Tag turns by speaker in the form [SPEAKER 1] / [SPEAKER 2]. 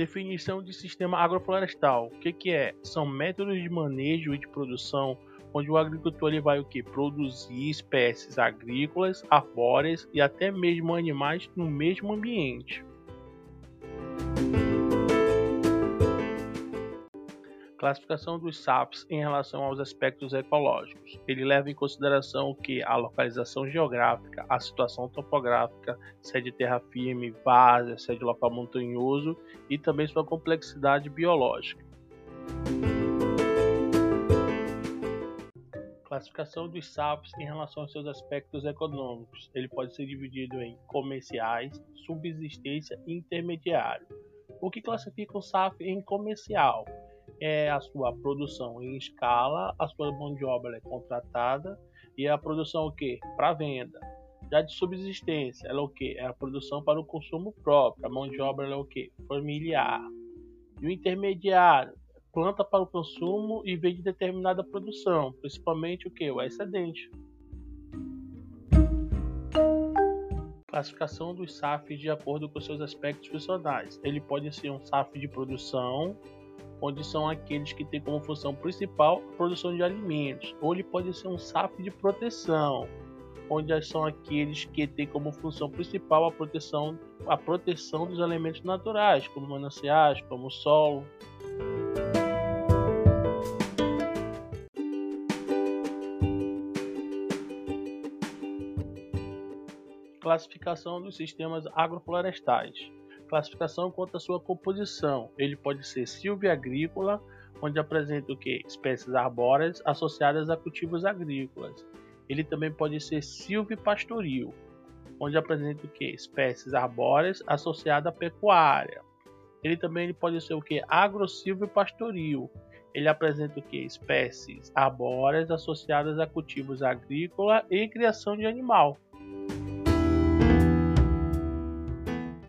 [SPEAKER 1] Definição de sistema agroflorestal. O que, que é? São métodos de manejo e de produção onde o agricultor ele vai o que? Produzir espécies agrícolas, arbóreas e até mesmo animais no mesmo ambiente. Classificação dos SAPs em relação aos aspectos ecológicos. Ele leva em consideração que a localização geográfica, a situação topográfica, se é de terra firme, várzea, se é de local montanhoso e também sua complexidade biológica. Classificação dos SAPs em relação aos seus aspectos econômicos. Ele pode ser dividido em comerciais, subsistência e intermediário. O que classifica o SAP em comercial? É a sua produção em escala, a sua mão de obra é contratada e a produção o que? Para venda. Já de subsistência, ela é o que? É a produção para o consumo próprio. A mão de obra é o que? Familiar. E o intermediário, planta para o consumo e vende determinada produção, principalmente o que? O excedente. Classificação dos SAFs de acordo com seus aspectos funcionais. Ele pode ser um SAF de produção, onde são aqueles que têm como função principal a produção de alimentos, ou ele pode ser um SAF de proteção, onde são aqueles que têm como função principal a proteção, a proteção dos elementos naturais, como mananciais, como o solo. Classificação dos sistemas agroflorestais classificação quanto à sua composição. Ele pode ser silvia-agrícola, onde apresenta o que? Espécies arbóreas associadas a cultivos agrícolas. Ele também pode ser silvipastoril, onde apresenta o que? Espécies arbóreas associadas à pecuária. Ele também ele pode ser o que? Agrosilvipastoril. Ele apresenta o que? Espécies arbóreas associadas a cultivos agrícolas e criação de animal.